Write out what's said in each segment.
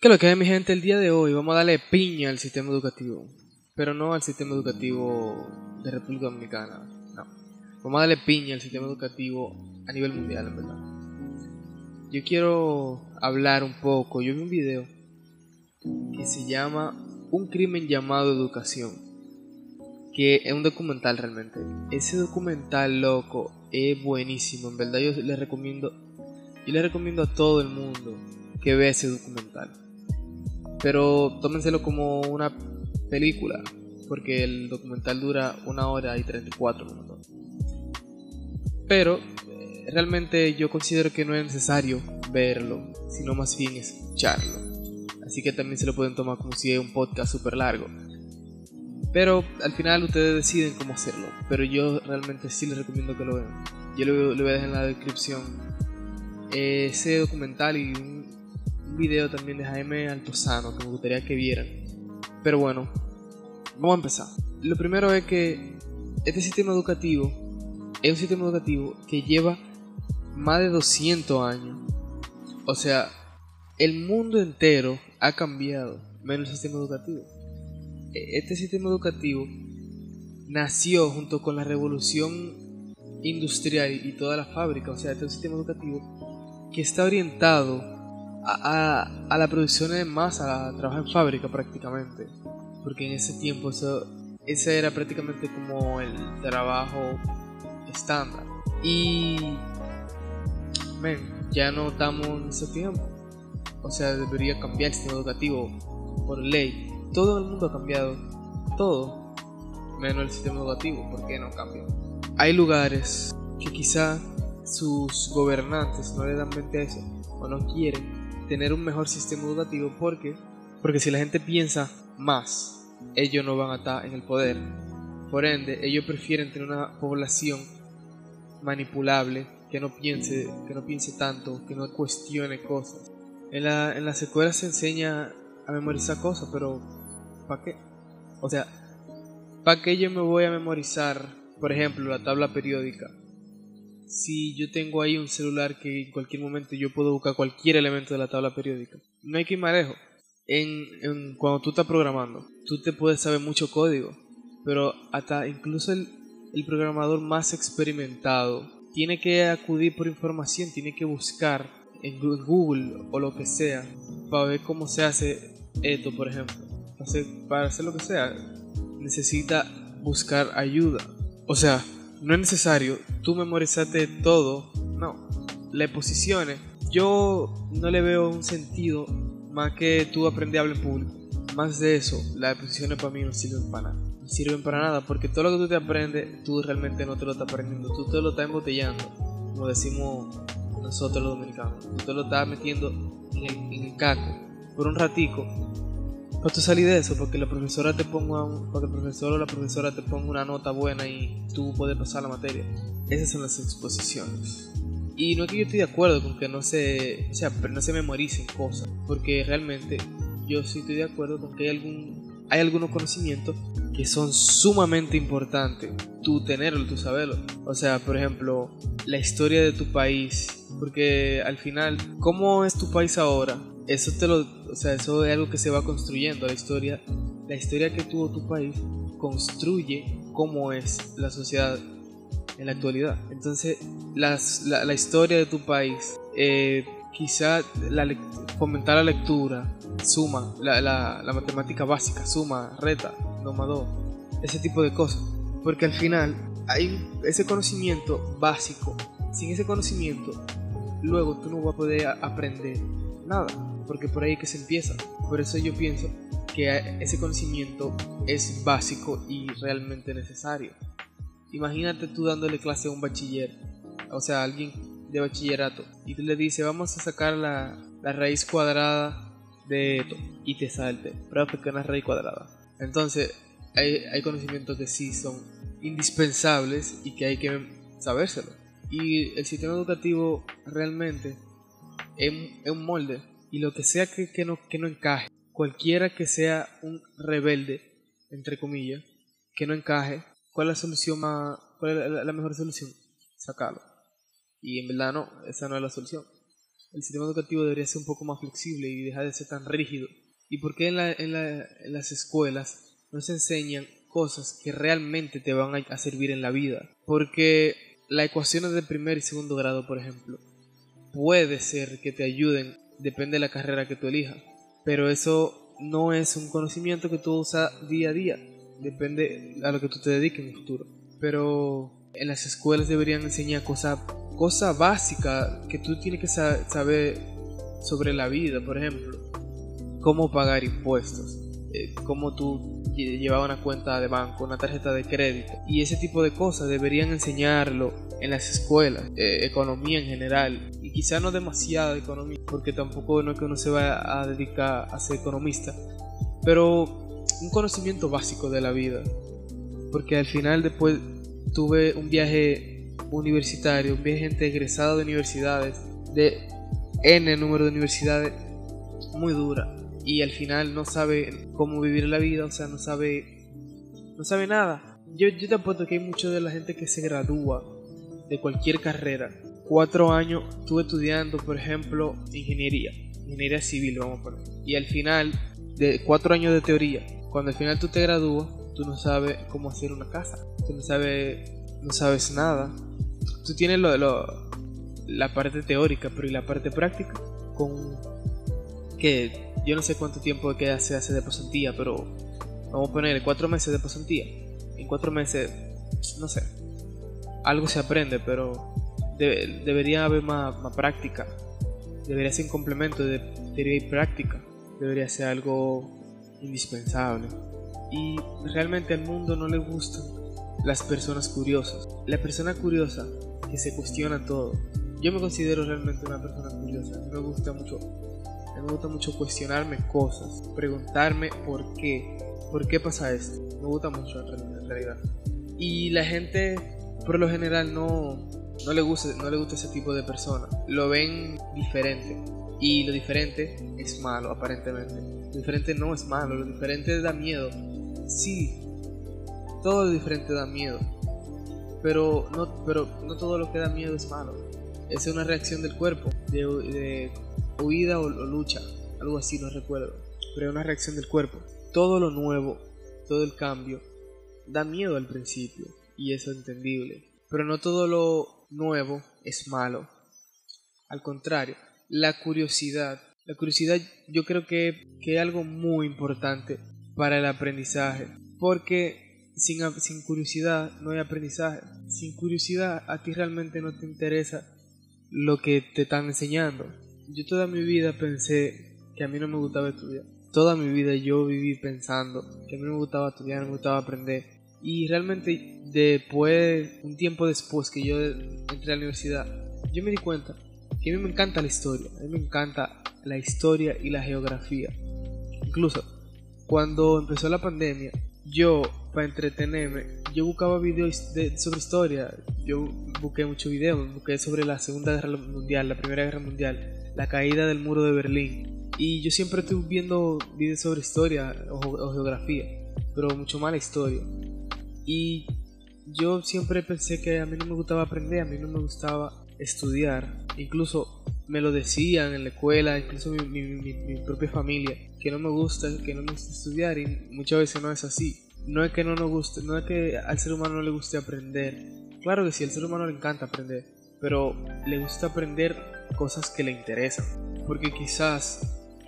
¿Qué es lo que es mi gente el día de hoy? Vamos a darle piña al sistema educativo. Pero no al sistema educativo de República Dominicana. No. Vamos a darle piña al sistema educativo a nivel mundial, en verdad. Yo quiero hablar un poco. Yo vi un video que se llama Un crimen llamado educación. Que es un documental realmente. Ese documental, loco, es buenísimo. En verdad yo le recomiendo. Yo recomiendo a todo el mundo que vea ese documental pero tómenselo como una película, porque el documental dura una hora y 34 minutos. Pero eh, realmente yo considero que no es necesario verlo, sino más bien escucharlo. Así que también se lo pueden tomar como si es un podcast súper largo. Pero al final ustedes deciden cómo hacerlo. Pero yo realmente sí les recomiendo que lo vean. Yo le voy a dejar en la descripción ese documental y video también de Jaime Altozano que me gustaría que vieran. Pero bueno, vamos a empezar. Lo primero es que este sistema educativo es un sistema educativo que lleva más de 200 años. O sea, el mundo entero ha cambiado, menos el sistema educativo. E-, este sistema educativo nació junto con la revolución industrial y toda la fábrica. O sea, este es un sistema educativo que está orientado a, a, la producción de masa, a trabajar en fábrica prácticamente. Porque en ese tiempo eso, ese era prácticamente como el trabajo estándar. Y, men, ya no estamos en ese tiempo. O sea, debería cambiar el sistema educativo por ley. Todo el mundo ha cambiado. Todo. Menos el sistema educativo. ¿Por qué no cambia? Hay lugares que quizá sus gobernantes no le dan mente a eso o no quieren tener un mejor sistema educativo porque porque si la gente piensa más, ellos no van a estar en el poder. Por ende, ellos prefieren tener una población manipulable, que no piense, que no piense tanto, que no cuestione cosas. En, la, en las escuelas se enseña a memorizar cosas, pero ¿para qué? O sea, ¿para qué yo me voy a memorizar, por ejemplo, la tabla periódica? Si yo tengo ahí un celular que en cualquier momento yo puedo buscar cualquier elemento de la tabla periódica. No hay que ir marejo. En, cuando tú estás programando, tú te puedes saber mucho código, pero hasta incluso el, programador más experimentado tiene que acudir por información, tiene que buscar en Google o lo que sea para ver cómo se hace esto, por ejemplo. para hacer lo que sea, necesita buscar ayuda. O sea, no es necesario tú memorizarte todo, no. Las posiciones, yo no le veo un sentido más que tú aprendes a hablar en público. Más de eso, las posiciones para mí no sirven para nada. No sirven para nada porque todo lo que tú te aprendes, tú realmente no te lo estás aprendiendo. Tú te lo estás embotellando, como decimos nosotros los dominicanos. Tú te lo estás metiendo en el, en el caco por un ratico para tú salir de eso, porque la profesora te ponga porque el profesor o la profesora te ponga una nota buena y tú puedes pasar la materia. Esas son las exposiciones. Y no es que yo esté de acuerdo con que no se, o sea, no se memoricen cosas, porque realmente yo sí estoy de acuerdo con que hay algún hay algunos conocimientos que son sumamente importantes tú tenerlo, tú saberlo. O sea, por ejemplo, la historia de tu país, porque al final, ¿cómo es tu país ahora? eso te lo, o sea, eso es algo que se va construyendo, la historia, la historia que tuvo tu país construye cómo es la sociedad en la actualidad. Entonces, las, la, historia de tu país, eh, quizá la, fomentar la lectura, suma, la, la, matemática básica, suma, reta, dos ese tipo de cosas. Porque al final hay ese conocimiento básico. Sin ese conocimiento, luego tú no vas a poder aprender nada porque por ahí que se empieza. Por eso yo pienso que ese conocimiento es básico y realmente necesario. Imagínate tú dándole clase a un bachiller, o sea, a alguien de bachillerato, y tú le dices, vamos a sacar la, raíz cuadrada de esto, y te salte, es una raíz cuadrada. Entonces, hay, conocimientos que sí son indispensables y que hay que sabérselo. Y el sistema educativo realmente es un molde y lo que sea que, que, no, que no encaje, cualquiera que sea un rebelde, entre comillas, que no encaje, ¿cuál es la solución más, cuál es la, mejor solución? Sacarlo. Y en verdad no, esa no es la solución. el sistema educativo debería ser un poco más flexible y dejar de ser tan rígido. ¿Y por qué en, en las escuelas no se enseñan cosas que realmente te van a servir en la vida? Porque las ecuaciones de primer y segundo grado, por ejemplo, puede ser que te ayuden, depende de la carrera que tú elijas, pero eso no es un conocimiento que tú usas día a día, depende a lo que tú te dediques en el futuro. Pero en las escuelas deberían enseñar cosas cosa básica que tú tienes que saber sobre la vida, por ejemplo, cómo pagar impuestos, eh, cómo tú llevas una cuenta de banco, una tarjeta de crédito. Y ese tipo de cosas deberían enseñarlo en las escuelas, eh, economía en general quizá no demasiada economía, porque tampoco no es que uno se vaya a dedicar a ser economista, pero un conocimiento básico de la vida, porque al final después tuve un viaje universitario, vi gente egresada de universidades, de N número de universidades, muy dura. Y al final no sabe cómo vivir la vida, o sea, no sabe, no sabe nada. Yo, yo te apuesto que hay mucha de la gente que se gradúa de cualquier carrera. Cuatro años estuve estudiando, por ejemplo, ingeniería, ingeniería civil, vamos a poner. Y al final, de cuatro años de teoría, cuando al final tú te gradúas, tú no sabes cómo hacer una casa, tú no sabes, no sabes nada, tú tienes lo, la parte teórica, pero ¿y la parte práctica? Con que yo no sé cuánto tiempo que se hace de pasantía, pero vamos a poner cuatro meses de pasantía. En cuatro meses, no sé, algo se aprende, pero debería haber más, práctica. Debería ser un complemento de teoría y práctica. Debería ser algo indispensable. Y realmente al mundo no le gustan las personas curiosas. La persona curiosa que se cuestiona todo. Yo me considero realmente una persona curiosa. Me gusta mucho, me gusta mucho cuestionarme cosas, preguntarme por qué, por qué pasa esto. Me gusta mucho en realidad. Y la gente, por lo general, no, no le gusta, no le gusta ese tipo de persona. Lo ven diferente. Y lo diferente es malo, aparentemente. Lo diferente no es malo, lo diferente da miedo. Sí, todo lo diferente da miedo pero no, pero no todo lo que da miedo es malo. Es una reacción del cuerpo, de, huida o, lucha, algo así, no recuerdo. Pero es una reacción del cuerpo. Todo lo nuevo, todo el cambio, da miedo al principio, y eso es entendible. Pero no todo lo nuevo es malo. Al contrario, la curiosidad. La curiosidad yo creo que, que es algo muy importante para el aprendizaje. Porque sin, sin curiosidad no hay aprendizaje. Sin curiosidad a ti realmente no te interesa lo que te están enseñando. Yo toda mi vida pensé que a mí no me gustaba estudiar. Toda mi vida yo viví pensando que a mí no me gustaba estudiar, no me gustaba aprender. Y realmente después, un tiempo después que yo entré a la universidad, yo me di cuenta que a mí me encanta la historia, a mí me encanta la historia y la geografía. Incluso cuando empezó la pandemia, yo para entretenerme, yo buscaba videos sobre historia, yo busqué muchos videos, busqué sobre la Segunda Guerra Mundial, la Primera Guerra Mundial, la caída del muro de Berlín. Y yo siempre estoy viendo videos sobre historia o, geografía, pero mucho más la historia. Y yo siempre pensé que a mí no me gustaba aprender, a mí no me gustaba estudiar. Incluso me lo decían en la escuela, incluso mi, mi propia familia, que no me gusta, que no me gusta estudiar y muchas veces no es así no es que no nos guste, no es que al ser humano no le guste aprender. Claro que sí, al ser humano le encanta aprender, pero le gusta aprender cosas que le interesan. Porque quizás,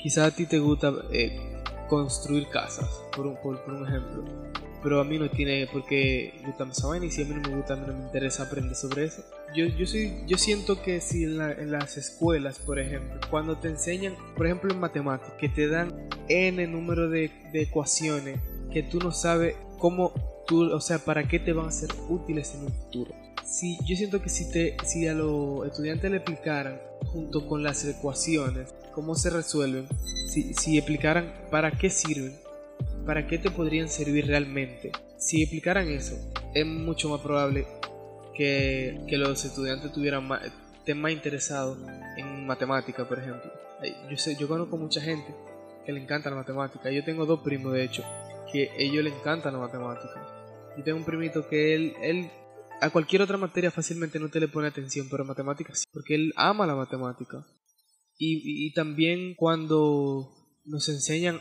quizás a ti te gusta eh, construir casas, por un, por, un ejemplo. Pero a mí no tiene por qué gustarme esa vaina y si a mí no me gusta, a mí no me interesa aprender sobre eso. Yo, yo, soy, yo siento que si en, en las escuelas, por ejemplo, cuando te enseñan, por ejemplo en matemáticas, que te dan n número de, de ecuaciones que tú no sabes cómo tú, o sea, para qué te van a ser útiles en un futuro. Si, yo siento que si, te, si a los estudiantes le explicaran junto con las ecuaciones cómo se resuelven, si, si explicaran para qué sirven, para qué te podrían servir realmente, si explicaran eso, es mucho más probable que, que los estudiantes tuvieran más, estén más interesados en matemática, por ejemplo. Yo, sé, yo conozco mucha gente que le encanta la matemática. Yo tengo dos primos, de hecho, que a ellos le encanta la matemática. Yo tengo un primito que él, él a cualquier otra materia fácilmente no te le pone atención, pero matemáticas sí, porque él ama la matemática. Y, también cuando nos enseñan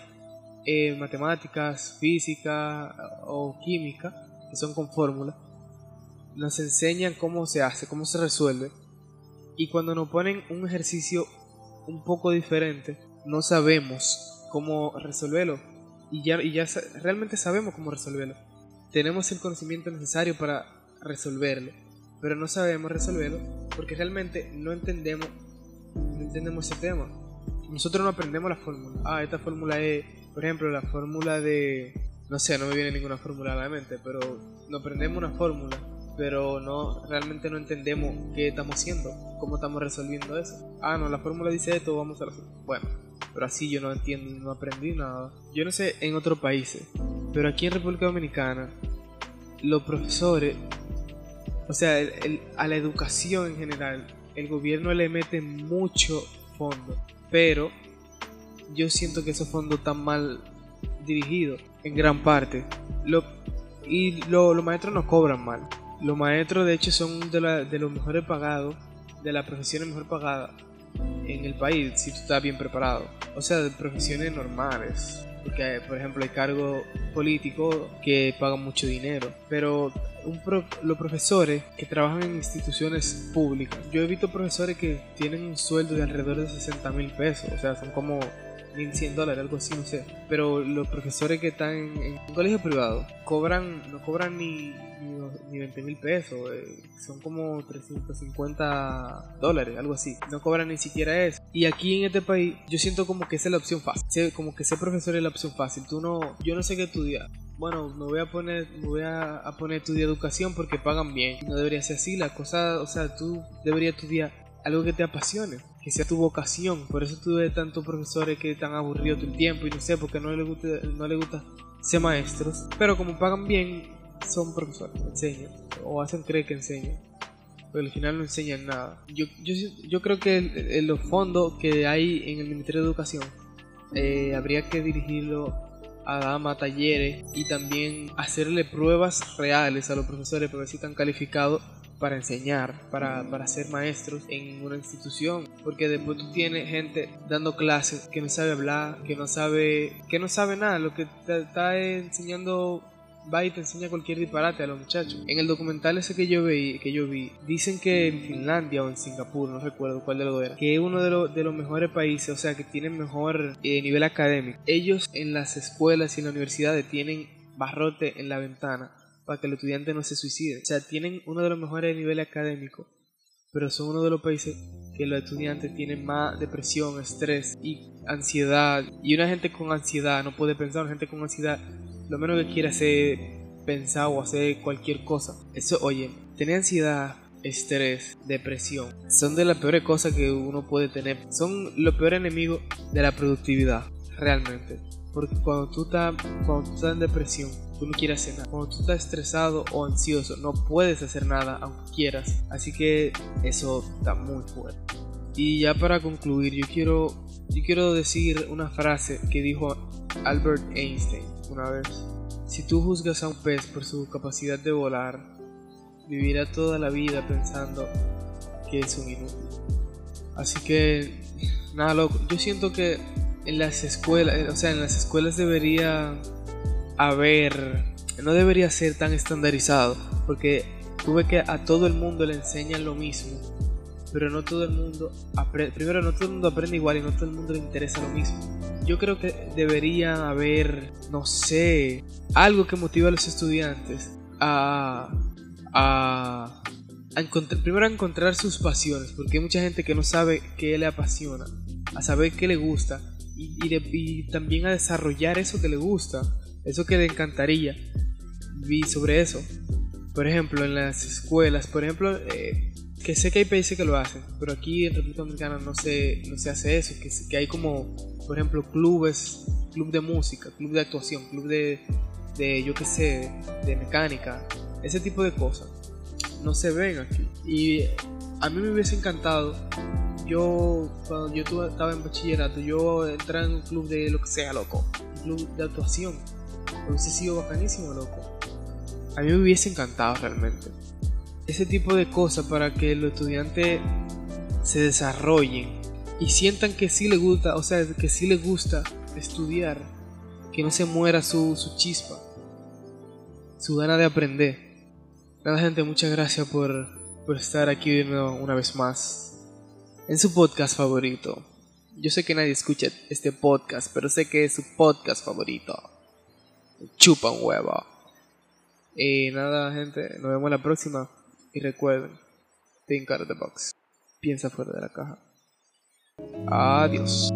eh, matemáticas, física o química, que son con fórmula, nos enseñan cómo se hace, cómo se resuelve. Y cuando nos ponen un ejercicio un poco diferente, no sabemos cómo resolverlo. Y ya, y ya realmente sabemos cómo resolverlo. Tenemos el conocimiento necesario para resolverlo, pero no sabemos resolverlo porque realmente no entendemos, no entendemos ese tema. Nosotros no aprendemos la fórmula. Ah, esta fórmula es, por ejemplo, la fórmula de, no sé, no me viene ninguna fórmula a la mente, pero no aprendemos una fórmula pero no realmente no entendemos qué estamos haciendo, cómo estamos resolviendo eso. Ah, no, la fórmula dice esto, vamos a hacer. Bueno, pero así yo no entiendo, no aprendí nada. Yo no sé en otros países, pero aquí en República Dominicana, los profesores, o sea, a la educación en general, el gobierno le mete mucho fondo, pero yo siento que esos fondos están mal dirigidos en gran parte. Lo, y los maestros no cobran mal. Los maestros, de hecho, son de, de los mejores pagados, de las profesiones mejor pagadas en el país, si tú estás bien preparado. O sea, de profesiones normales. Porque, por ejemplo, hay cargos políticos que pagan mucho dinero. Pero los profesores que trabajan en instituciones públicas, yo he visto profesores que tienen un sueldo de alrededor de 60 mil pesos. O sea, son como 1100 dólares, algo así, no sé. Pero los profesores que están en, un colegio privado cobran, no cobran ni, ni, 20 mil pesos, eh, son como 350 dólares, algo así. No cobran ni siquiera eso. Y aquí en este país, yo siento como que esa es la opción fácil. Como que ser profesor es la opción fácil. Tú no, yo no sé qué estudiar bueno, me voy a poner, me voy a, a, poner estudiar educación porque pagan bien. No debería ser así, la cosa, o sea, tú deberías estudiar algo que te apasione que sea tu vocación. Por eso tuve tantos profesores que están aburridos todo el tiempo y no sé, porque no les gusta, no les gusta ser maestros. Pero como pagan bien, son profesores, enseñan o hacen creer que enseñan. Pero al final no enseñan nada. Yo, yo, yo creo que los fondos que hay en el Ministerio de Educación eh, habría que dirigirlo a dar talleres y también hacerle pruebas reales a los profesores para ver si están calificados para enseñar, para, para ser maestros en una institución, porque después tú tienes gente dando clases que no sabe hablar, que no sabe, que no sabe nada, lo que te está enseñando va y te enseña cualquier disparate a los muchachos. En el documental ese que yo vi, que yo vi, dicen que en Finlandia o en Singapur, no recuerdo cuál de los era, que es uno de, los, de los mejores países, o sea, que tienen mejor eh, nivel académico. Ellos en las escuelas y en las universidades tienen barrote en la ventana para que el estudiante no se suicide. O sea, tienen uno de los mejores niveles académicos, pero son uno de los países que los estudiantes tienen más depresión, estrés y ansiedad. Y una gente con ansiedad no puede pensar, una gente con ansiedad lo menos que quiere hacer pensar o hacer cualquier cosa. Eso, oye, tener ansiedad, estrés, depresión, son de las peores cosas que uno puede tener. Son los peores enemigos de la productividad, realmente. Porque cuando tú estás, cuando en depresión, tú no quieres hacer nada. Cuando tú estás estresado o ansioso, no puedes hacer nada aunque quieras. Así que eso está muy fuerte. Y ya para concluir, yo quiero, yo quiero decir una frase que dijo Albert Einstein una vez. Si tú juzgas a un pez por su capacidad de volar, vivirá toda la vida pensando que es un inútil. Así que, nada, loco. Yo siento que en las escuelas, o sea, en las escuelas debería haber, no debería ser tan estandarizado, porque tuve que a todo el mundo le enseñan lo mismo, pero no todo el mundo aprende, primero no todo el mundo aprende igual y no todo el mundo le interesa lo mismo. Yo creo que debería haber, no sé, algo que motive a los estudiantes a, a, encontrar, primero a encontrar sus pasiones, porque hay mucha gente que no sabe qué le apasiona, a saber qué le gusta y, y también a desarrollar eso que le gusta eso que le encantaría. Vi sobre eso. Por ejemplo, en las escuelas, por ejemplo, eh, que sé que hay países que lo hacen, pero aquí en República Dominicana no se, no se hace eso, que, que hay como, por ejemplo, clubes, club de música, club de actuación, club de, de yo qué sé, de mecánica, ese tipo de cosas. No se ven aquí. Y a mí me hubiese encantado yo cuando yo estaba en bachillerato, yo entré en un club de lo que sea, loco, un club de actuación hubiese sido bacanísimo, loco. A mí me hubiese encantado realmente. Ese tipo de cosas para que los estudiantes se desarrollen y sientan que sí le gusta, o sea, que sí le gusta estudiar, que no se muera su, su chispa, su gana de aprender. Nada gente, muchas gracias por, por estar aquí de una vez más en su podcast favorito. Yo sé que nadie escucha este podcast, pero sé que es su podcast favorito. Chupa un huevo. Y nada, gente, nos vemos la próxima. Y recuerden, think out of the box. Piensa fuera de la caja. Adiós.